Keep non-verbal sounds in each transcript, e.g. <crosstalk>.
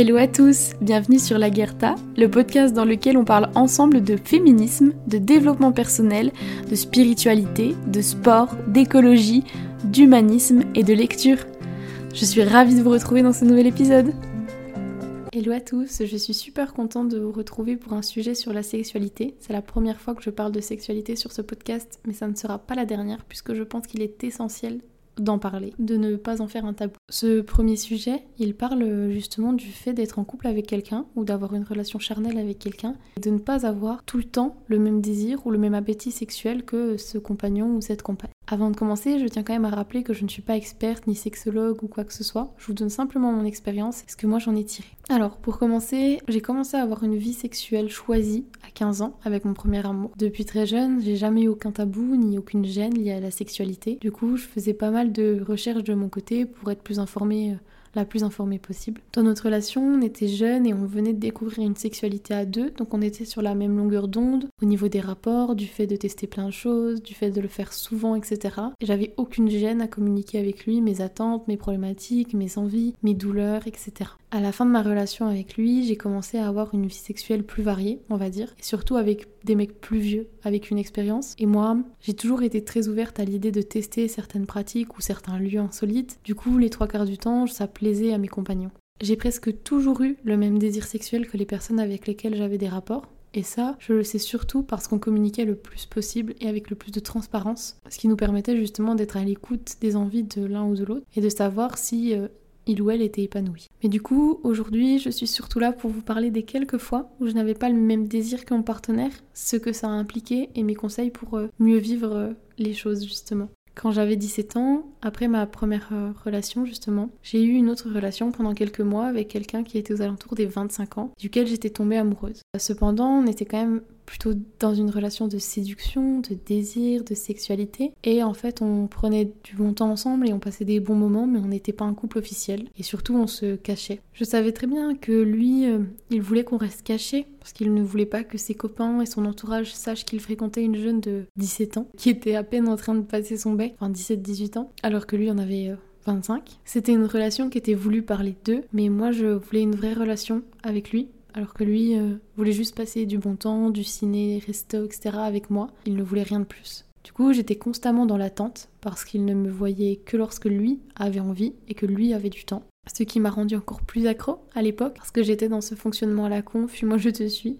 Hello à tous, bienvenue sur La Guerta, le podcast dans lequel on parle ensemble de féminisme, de développement personnel, de spiritualité, de sport, d'écologie, d'humanisme et de lecture. Je suis ravie de vous retrouver dans ce nouvel épisode. Hello à tous, je suis super contente de vous retrouver pour un sujet sur la sexualité. C'est la première fois que je parle de sexualité sur ce podcast, mais ça ne sera pas la dernière puisque je pense qu'il est essentiel d'en parler, de ne pas en faire un tabou. Ce premier sujet, il parle justement du fait d'être en couple avec quelqu'un ou d'avoir une relation charnelle avec quelqu'un et de ne pas avoir tout le temps le même désir ou le même appétit sexuel que ce compagnon ou cette compagne. Avant de commencer, je tiens quand même à rappeler que je ne suis pas experte ni sexologue ou quoi que ce soit. Je vous donne simplement mon expérience et ce que moi j'en ai tiré. Alors, pour commencer, j'ai commencé à avoir une vie sexuelle choisie à 15 ans avec mon premier amour. Depuis très jeune, j'ai jamais eu aucun tabou ni aucune gêne liée à la sexualité. Du coup, je faisais pas mal de recherches de mon côté pour être plus informée euh, la plus informée possible. Dans notre relation, on était jeunes et on venait de découvrir une sexualité à deux, donc on était sur la même longueur d'onde au niveau des rapports, du fait de tester plein de choses, du fait de le faire souvent, etc. Et j'avais aucune gêne à communiquer avec lui mes attentes, mes problématiques, mes envies, mes douleurs, etc. À la fin de ma relation avec lui, j'ai commencé à avoir une vie sexuelle plus variée, on va dire, et surtout avec des mecs plus vieux, avec une expérience. Et moi, j'ai toujours été très ouverte à l'idée de tester certaines pratiques ou certains lieux insolites. Du coup, les trois quarts du temps, ça plaisait à mes compagnons. J'ai presque toujours eu le même désir sexuel que les personnes avec lesquelles j'avais des rapports. Et ça, je le sais surtout parce qu'on communiquait le plus possible et avec le plus de transparence, ce qui nous permettait justement d'être à l'écoute des envies de l'un ou de l'autre et de savoir si euh, il ou elle était épanoui. Mais du coup, aujourd'hui, je suis surtout là pour vous parler des quelques fois où je n'avais pas le même désir que mon partenaire, ce que ça a impliqué et mes conseils pour euh, mieux vivre euh, les choses justement. Quand j'avais 17 ans, après ma première euh, relation justement, j'ai eu une autre relation pendant quelques mois avec quelqu'un qui était aux alentours des 25 ans, duquel j'étais tombée amoureuse. Cependant, on était quand même plutôt dans une relation de séduction, de désir, de sexualité. Et en fait, on prenait du bon temps ensemble et on passait des bons moments, mais on n'était pas un couple officiel. Et surtout, on se cachait. Je savais très bien que lui, euh, il voulait qu'on reste caché parce qu'il ne voulait pas que ses copains et son entourage sachent qu'il fréquentait une jeune de 17 ans qui était à peine en train de passer son bec, enfin 17-18 ans, alors que lui en avait 25. Euh, C'était une relation qui était voulue par les deux, mais moi je voulais une vraie relation avec lui alors que lui euh, voulait juste passer du bon temps, du ciné, resto, etc. avec moi. Il ne voulait rien de plus. Du coup, j'étais constamment dans l'attente parce qu'il ne me voyait que lorsque lui avait envie et que lui avait du temps. Ce qui m'a rendu encore plus accro à l'époque parce que j'étais dans ce fonctionnement à la con, fuis-moi je te suis,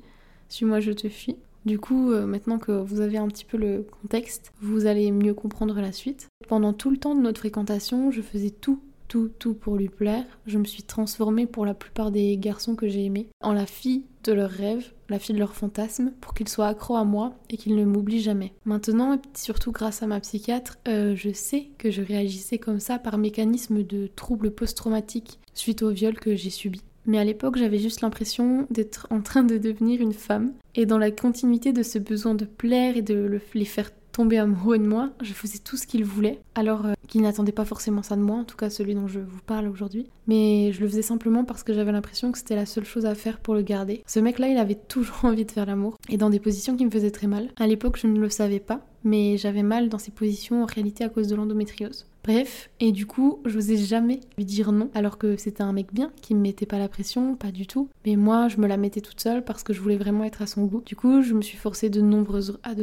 suis-moi je te fuis. Du coup, euh, maintenant que vous avez un petit peu le contexte, vous allez mieux comprendre la suite. Pendant tout le temps de notre fréquentation, je faisais tout tout, tout pour lui plaire. Je me suis transformée pour la plupart des garçons que j'ai aimés en la fille de leurs rêves, la fille de leurs fantasmes, pour qu'ils soient accros à moi et qu'ils ne m'oublient jamais. Maintenant, et surtout grâce à ma psychiatre, euh, je sais que je réagissais comme ça par mécanisme de troubles post-traumatiques suite au viol que j'ai subi. Mais à l'époque, j'avais juste l'impression d'être en train de devenir une femme. Et dans la continuité de ce besoin de plaire et de les faire amoureux de moi, je faisais tout ce qu'il voulait, alors euh, qu'il n'attendait pas forcément ça de moi, en tout cas celui dont je vous parle aujourd'hui. Mais je le faisais simplement parce que j'avais l'impression que c'était la seule chose à faire pour le garder. Ce mec-là, il avait toujours <laughs> envie de faire l'amour, et dans des positions qui me faisaient très mal. À l'époque, je ne le savais pas, mais j'avais mal dans ces positions en réalité à cause de l'endométriose. Bref, et du coup, je n'osais jamais lui dire non, alors que c'était un mec bien, qui me mettait pas la pression, pas du tout. Mais moi, je me la mettais toute seule parce que je voulais vraiment être à son goût. Du coup, je me suis forcée à de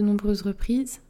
nombreuses reprises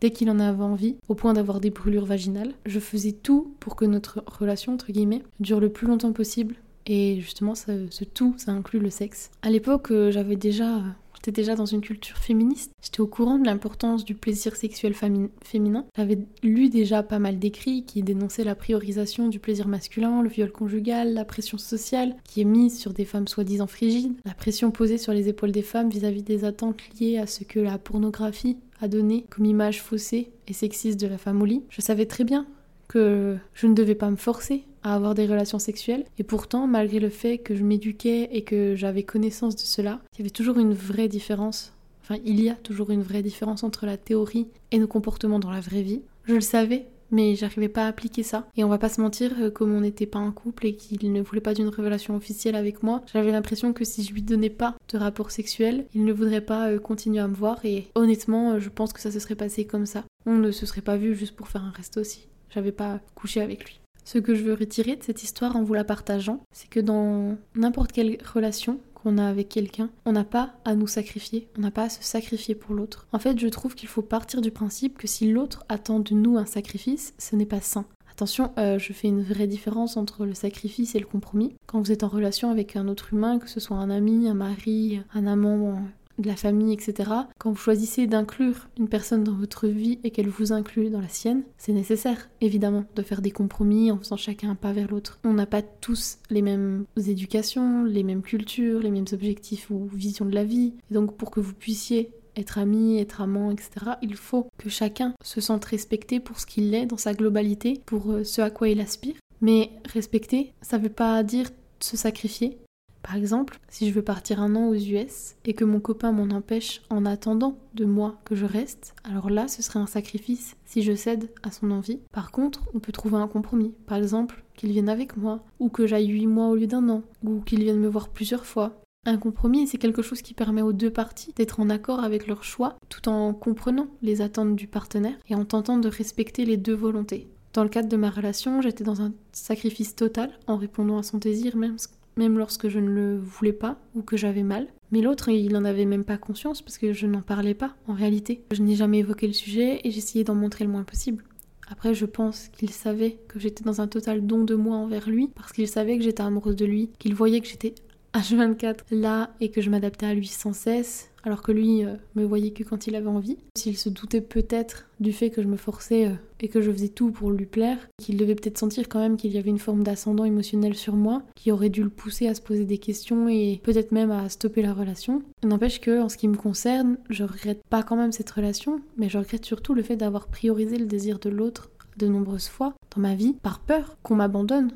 dès qu'il en avait envie, au point d'avoir des brûlures vaginales. Je faisais tout pour que notre relation, entre guillemets, dure le plus longtemps possible. Et justement, ce tout, ça inclut le sexe. À l'époque, euh, j'avais déjà J'étais déjà dans une culture féministe. J'étais au courant de l'importance du plaisir sexuel féminin. J'avais lu déjà pas mal d'écrits qui dénonçaient la priorisation du plaisir masculin, le viol conjugal, la pression sociale qui est mise sur des femmes soi-disant frigides, la pression posée sur les épaules des femmes vis-à-vis -vis des attentes liées à ce que la pornographie a donné comme image faussée et sexiste de la femme au lit. Je savais très bien que je ne devais pas me forcer à avoir des relations sexuelles. Et pourtant, malgré le fait que je m'éduquais et que j'avais connaissance de cela, il y avait toujours une vraie différence. Enfin, il y a toujours une vraie différence entre la théorie et nos comportements dans la vraie vie. Je le savais, mais j'arrivais pas à appliquer ça. Et on va pas se mentir, euh, comme on n'était pas un couple et qu'il ne voulait pas d'une relation officielle avec moi, j'avais l'impression que si je lui donnais pas de rapport sexuel, il ne voudrait pas euh, continuer à me voir. Et honnêtement, euh, je pense que ça se serait passé comme ça. On ne se serait pas vu juste pour faire un reste aussi. J'avais pas couché avec lui. Ce que je veux retirer de cette histoire en vous la partageant, c'est que dans n'importe quelle relation a avec quelqu'un, on n'a pas à nous sacrifier, on n'a pas à se sacrifier pour l'autre. En fait, je trouve qu'il faut partir du principe que si l'autre attend de nous un sacrifice, ce n'est pas sain. Attention, euh, je fais une vraie différence entre le sacrifice et le compromis. Quand vous êtes en relation avec un autre humain, que ce soit un ami, un mari, un amant, de la famille, etc. Quand vous choisissez d'inclure une personne dans votre vie et qu'elle vous inclut dans la sienne, c'est nécessaire, évidemment, de faire des compromis en faisant chacun un pas vers l'autre. On n'a pas tous les mêmes éducations, les mêmes cultures, les mêmes objectifs ou visions de la vie. Et donc pour que vous puissiez être ami, être amant, etc., il faut que chacun se sente respecté pour ce qu'il est dans sa globalité, pour euh, ce à quoi il aspire. Mais respecter, ça veut pas dire se sacrifier, par exemple, si je veux partir un an aux US et que mon copain m'en empêche en attendant de moi que je reste, alors là ce serait un sacrifice si je cède à son envie. Par contre, on peut trouver un compromis. Par exemple, qu'il vienne avec moi, ou que j'aille 8 mois au lieu d'un an, ou qu'il vienne me voir plusieurs fois. Un compromis, c'est quelque chose qui permet aux deux parties d'être en accord avec leur choix, tout en comprenant les attentes du partenaire et en tentant de respecter les deux volontés. Dans le cadre de ma relation, j'étais dans un sacrifice total en répondant à son désir, même même lorsque je ne le voulais pas ou que j'avais mal. Mais l'autre, il n'en avait même pas conscience parce que je n'en parlais pas en réalité. Je n'ai jamais évoqué le sujet et j'essayais d'en montrer le moins possible. Après, je pense qu'il savait que j'étais dans un total don de moi envers lui parce qu'il savait que j'étais amoureuse de lui, qu'il voyait que j'étais H24 là et que je m'adaptais à lui sans cesse alors que lui euh, me voyait que quand il avait envie. S'il se doutait peut-être du fait que je me forçais euh, et que je faisais tout pour lui plaire, qu'il devait peut-être sentir quand même qu'il y avait une forme d'ascendant émotionnel sur moi, qui aurait dû le pousser à se poser des questions et peut-être même à stopper la relation. N'empêche que, en ce qui me concerne, je regrette pas quand même cette relation, mais je regrette surtout le fait d'avoir priorisé le désir de l'autre de nombreuses fois dans ma vie par peur qu'on m'abandonne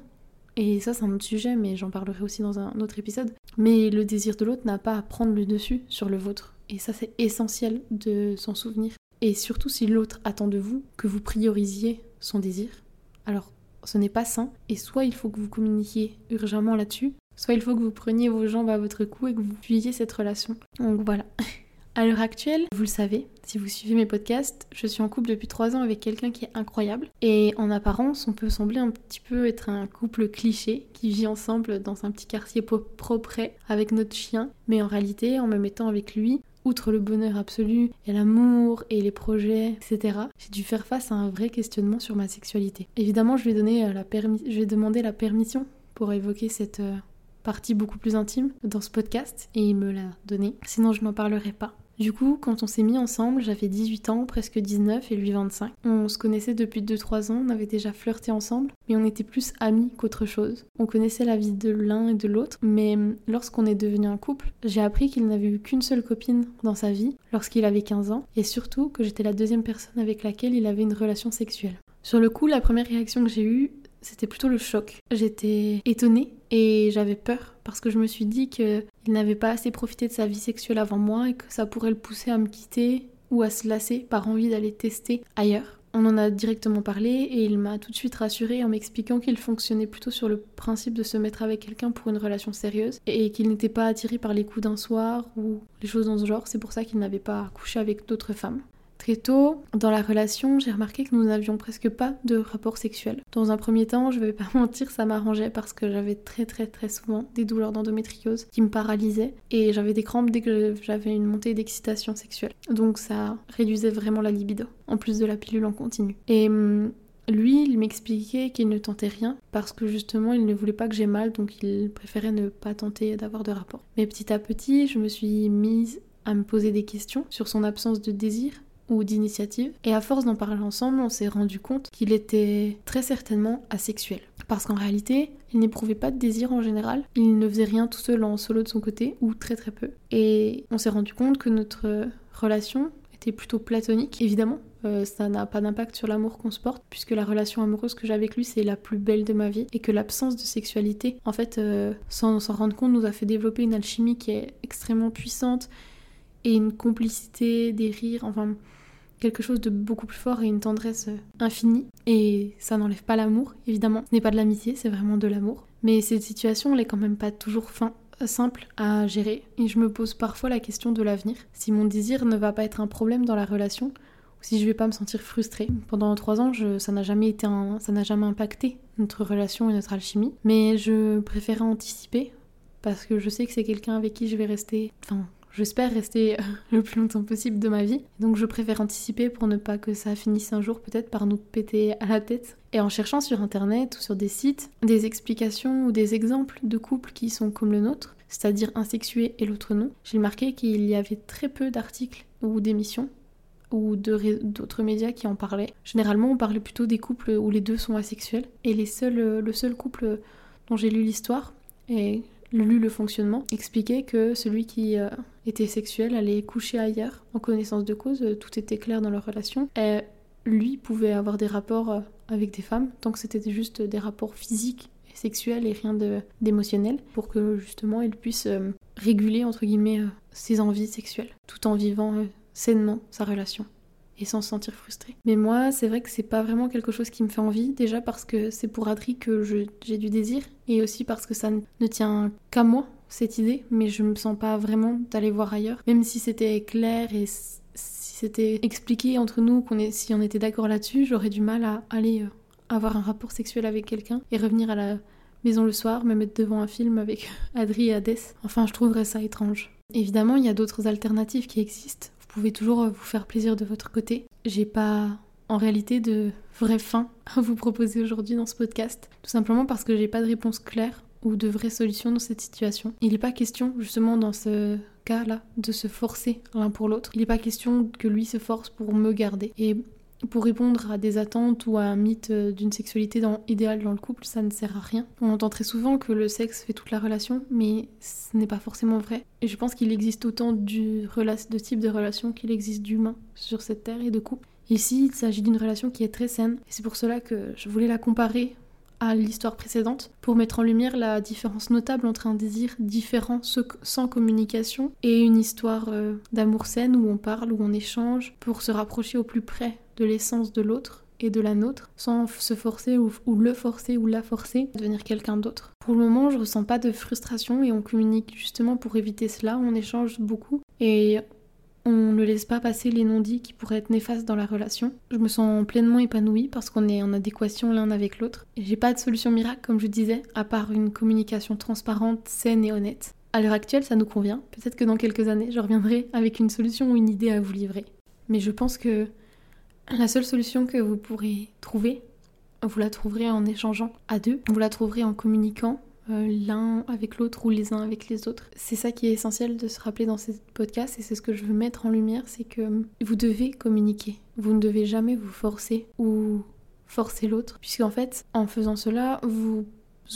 et ça, c'est un autre sujet, mais j'en parlerai aussi dans un autre épisode. Mais le désir de l'autre n'a pas à prendre le dessus sur le vôtre. Et ça, c'est essentiel de s'en souvenir. Et surtout si l'autre attend de vous que vous priorisiez son désir. Alors, ce n'est pas sain. Et soit il faut que vous communiquiez urgemment là-dessus, soit il faut que vous preniez vos jambes à votre cou et que vous fuyiez cette relation. Donc voilà. <laughs> À l'heure actuelle, vous le savez, si vous suivez mes podcasts, je suis en couple depuis 3 ans avec quelqu'un qui est incroyable. Et en apparence, on peut sembler un petit peu être un couple cliché qui vit ensemble dans un petit quartier propre avec notre chien. Mais en réalité, en me mettant avec lui, outre le bonheur absolu et l'amour et les projets, etc., j'ai dû faire face à un vrai questionnement sur ma sexualité. Évidemment, je ai, donné euh, la je vais demander la permission pour évoquer cette euh, partie beaucoup plus intime dans ce podcast et il me l'a donné, sinon je n'en parlerai pas. Du coup, quand on s'est mis ensemble, j'avais 18 ans, presque 19 et lui 25. On se connaissait depuis 2-3 ans, on avait déjà flirté ensemble, mais on était plus amis qu'autre chose. On connaissait la vie de l'un et de l'autre, mais lorsqu'on est devenu un couple, j'ai appris qu'il n'avait eu qu'une seule copine dans sa vie lorsqu'il avait 15 ans, et surtout que j'étais la deuxième personne avec laquelle il avait une relation sexuelle. Sur le coup, la première réaction que j'ai eue, c'était plutôt le choc. J'étais étonnée et j'avais peur parce que je me suis dit qu'il n'avait pas assez profité de sa vie sexuelle avant moi et que ça pourrait le pousser à me quitter ou à se lasser par envie d'aller tester ailleurs. On en a directement parlé et il m'a tout de suite rassurée en m'expliquant qu'il fonctionnait plutôt sur le principe de se mettre avec quelqu'un pour une relation sérieuse et qu'il n'était pas attiré par les coups d'un soir ou les choses dans ce genre. C'est pour ça qu'il n'avait pas couché avec d'autres femmes. Très tôt, dans la relation, j'ai remarqué que nous n'avions presque pas de rapport sexuel. Dans un premier temps, je vais pas <laughs> mentir, ça m'arrangeait parce que j'avais très très très souvent des douleurs d'endométriose qui me paralysaient et j'avais des crampes dès que j'avais une montée d'excitation sexuelle. Donc ça réduisait vraiment la libido, en plus de la pilule en continu. Et hum, lui, il m'expliquait qu'il ne tentait rien parce que justement il ne voulait pas que j'ai mal, donc il préférait ne pas tenter d'avoir de rapport. Mais petit à petit, je me suis mise à me poser des questions sur son absence de désir ou d'initiative. Et à force d'en parler ensemble, on s'est rendu compte qu'il était très certainement asexuel. Parce qu'en réalité, il n'éprouvait pas de désir en général. Il ne faisait rien tout seul en solo de son côté, ou très très peu. Et on s'est rendu compte que notre relation était plutôt platonique, évidemment. Euh, ça n'a pas d'impact sur l'amour qu'on se porte, puisque la relation amoureuse que j'ai avec lui, c'est la plus belle de ma vie, et que l'absence de sexualité, en fait, euh, sans s'en rendre compte, nous a fait développer une alchimie qui est extrêmement puissante, et une complicité, des rires, enfin, quelque chose de beaucoup plus fort et une tendresse euh, infinie. Et ça n'enlève pas l'amour, évidemment. Ce n'est pas de l'amitié, c'est vraiment de l'amour. Mais cette situation, elle est quand même pas toujours fin, simple à gérer. Et je me pose parfois la question de l'avenir. Si mon désir ne va pas être un problème dans la relation, si je vais pas me sentir frustrée. Pendant trois ans, ça n'a jamais été ça n'a jamais impacté notre relation et notre alchimie. Mais je préférais anticiper parce que je sais que c'est quelqu'un avec qui je vais rester, enfin, j'espère rester <laughs> le plus longtemps possible de ma vie. Donc je préfère anticiper pour ne pas que ça finisse un jour peut-être par nous péter à la tête. Et en cherchant sur internet ou sur des sites des explications ou des exemples de couples qui sont comme le nôtre, c'est-à-dire un sexué et l'autre non, j'ai remarqué qu'il y avait très peu d'articles ou d'émissions ou d'autres médias qui en parlaient. Généralement, on parlait plutôt des couples où les deux sont asexuels. Et les seuls, le seul couple dont j'ai lu l'histoire, et lu le fonctionnement, expliquait que celui qui euh, était sexuel allait coucher ailleurs en connaissance de cause, euh, tout était clair dans leur relation. Et lui pouvait avoir des rapports euh, avec des femmes tant que c'était juste des rapports physiques et sexuels et rien d'émotionnel pour que justement il puisse réguler entre guillemets ses envies sexuelles tout en vivant sainement sa relation et sans se sentir frustré. Mais moi, c'est vrai que c'est pas vraiment quelque chose qui me fait envie, déjà parce que c'est pour Adri que j'ai du désir, et aussi parce que ça ne tient qu'à moi, cette idée, mais je me sens pas vraiment d'aller voir ailleurs. Même si c'était clair et si c'était expliqué entre nous, qu'on est, si on était d'accord là-dessus, j'aurais du mal à aller euh, avoir un rapport sexuel avec quelqu'un et revenir à la maison le soir, me mettre devant un film avec <laughs> Adri et Hadès. Enfin, je trouverais ça étrange. Évidemment, il y a d'autres alternatives qui existent pouvez toujours vous faire plaisir de votre côté. J'ai pas en réalité de vraie fin à vous proposer aujourd'hui dans ce podcast, tout simplement parce que j'ai pas de réponse claire ou de vraies solutions dans cette situation. Il n'est pas question justement dans ce cas-là de se forcer l'un pour l'autre. Il n'est pas question que lui se force pour me garder. Et pour répondre à des attentes ou à un mythe euh, d'une sexualité idéale dans le couple, ça ne sert à rien. On entend très souvent que le sexe fait toute la relation, mais ce n'est pas forcément vrai. Et je pense qu'il existe autant de types de relations qu'il existe d'humains sur cette terre et de couples. Ici, il s'agit d'une relation qui est très saine, et c'est pour cela que je voulais la comparer à l'histoire précédente pour mettre en lumière la différence notable entre un désir différent sans communication et une histoire euh, d'amour saine où on parle, où on échange pour se rapprocher au plus près de l'essence de l'autre et de la nôtre sans se forcer ou, le forcer ou la forcer à devenir quelqu'un d'autre. Pour le moment, je ressens pas de frustration et on communique justement pour éviter cela, on échange beaucoup et on ne laisse pas passer les non-dits qui pourraient être néfastes dans la relation. Je me sens pleinement épanouie parce qu'on est en adéquation l'un avec l'autre. J'ai pas de solution miracle, comme je disais, à part une communication transparente, saine et honnête. À l'heure actuelle, ça nous convient. Peut-être que dans quelques années, je reviendrai avec une solution ou une idée à vous livrer. Mais je pense que la seule solution que vous pourrez trouver, vous la trouverez en échangeant à deux, vous la trouverez en communiquant euh, l'un avec l'autre ou les uns avec les autres. C'est ça qui est essentiel de se rappeler dans ce podcast et c'est ce que je veux mettre en lumière, c'est que vous devez communiquer. Vous ne devez jamais vous forcer ou forcer l'autre, puisqu'en fait, en faisant cela, vous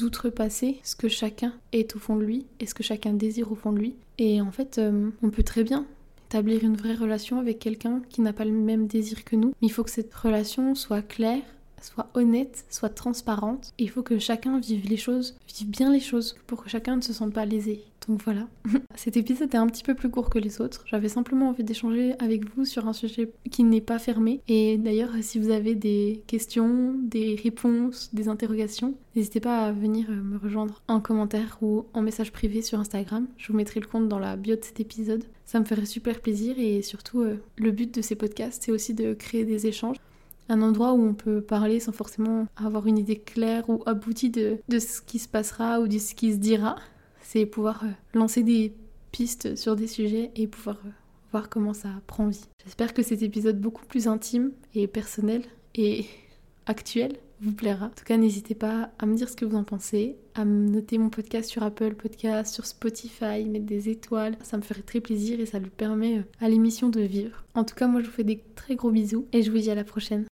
outrepassez ce que chacun est au fond de lui et ce que chacun désire au fond de lui. Et en fait, euh, on peut très bien établir une vraie relation avec quelqu'un qui n'a pas le même désir que nous. Mais il faut que cette relation soit claire, soit honnête, soit transparente. il faut que chacun vive les choses, vive bien les choses, pour que chacun ne se sente pas lésé. Donc voilà. <laughs> Cet épisode est un petit peu plus court que les autres. J'avais simplement envie d'échanger avec vous sur un sujet qui n'est pas fermé. Et d'ailleurs, si vous avez des questions, des réponses, des interrogations, n'hésitez pas à venir me rejoindre en commentaire ou en message privé sur Instagram. Je vous mettrai le compte dans la bio de cet épisode. Ça me ferait super plaisir et surtout, euh, le but de ces podcasts, c'est aussi de créer des échanges un endroit où on peut parler sans forcément avoir une idée claire ou aboutie de, de ce qui se passera ou de ce qui se dira c'est pouvoir euh, lancer des pistes sur des sujets et pouvoir euh, voir comment ça prend vie. J'espère que cet épisode beaucoup plus intime et personnel et actuel vous plaira. En tout cas, n'hésitez pas à me dire ce que vous en pensez, à me noter mon podcast sur Apple Podcast, sur Spotify, mettre des étoiles. Ça me ferait très plaisir et ça lui permet euh, à l'émission de vivre. En tout cas, moi je vous fais des très gros bisous et je vous dis à la prochaine.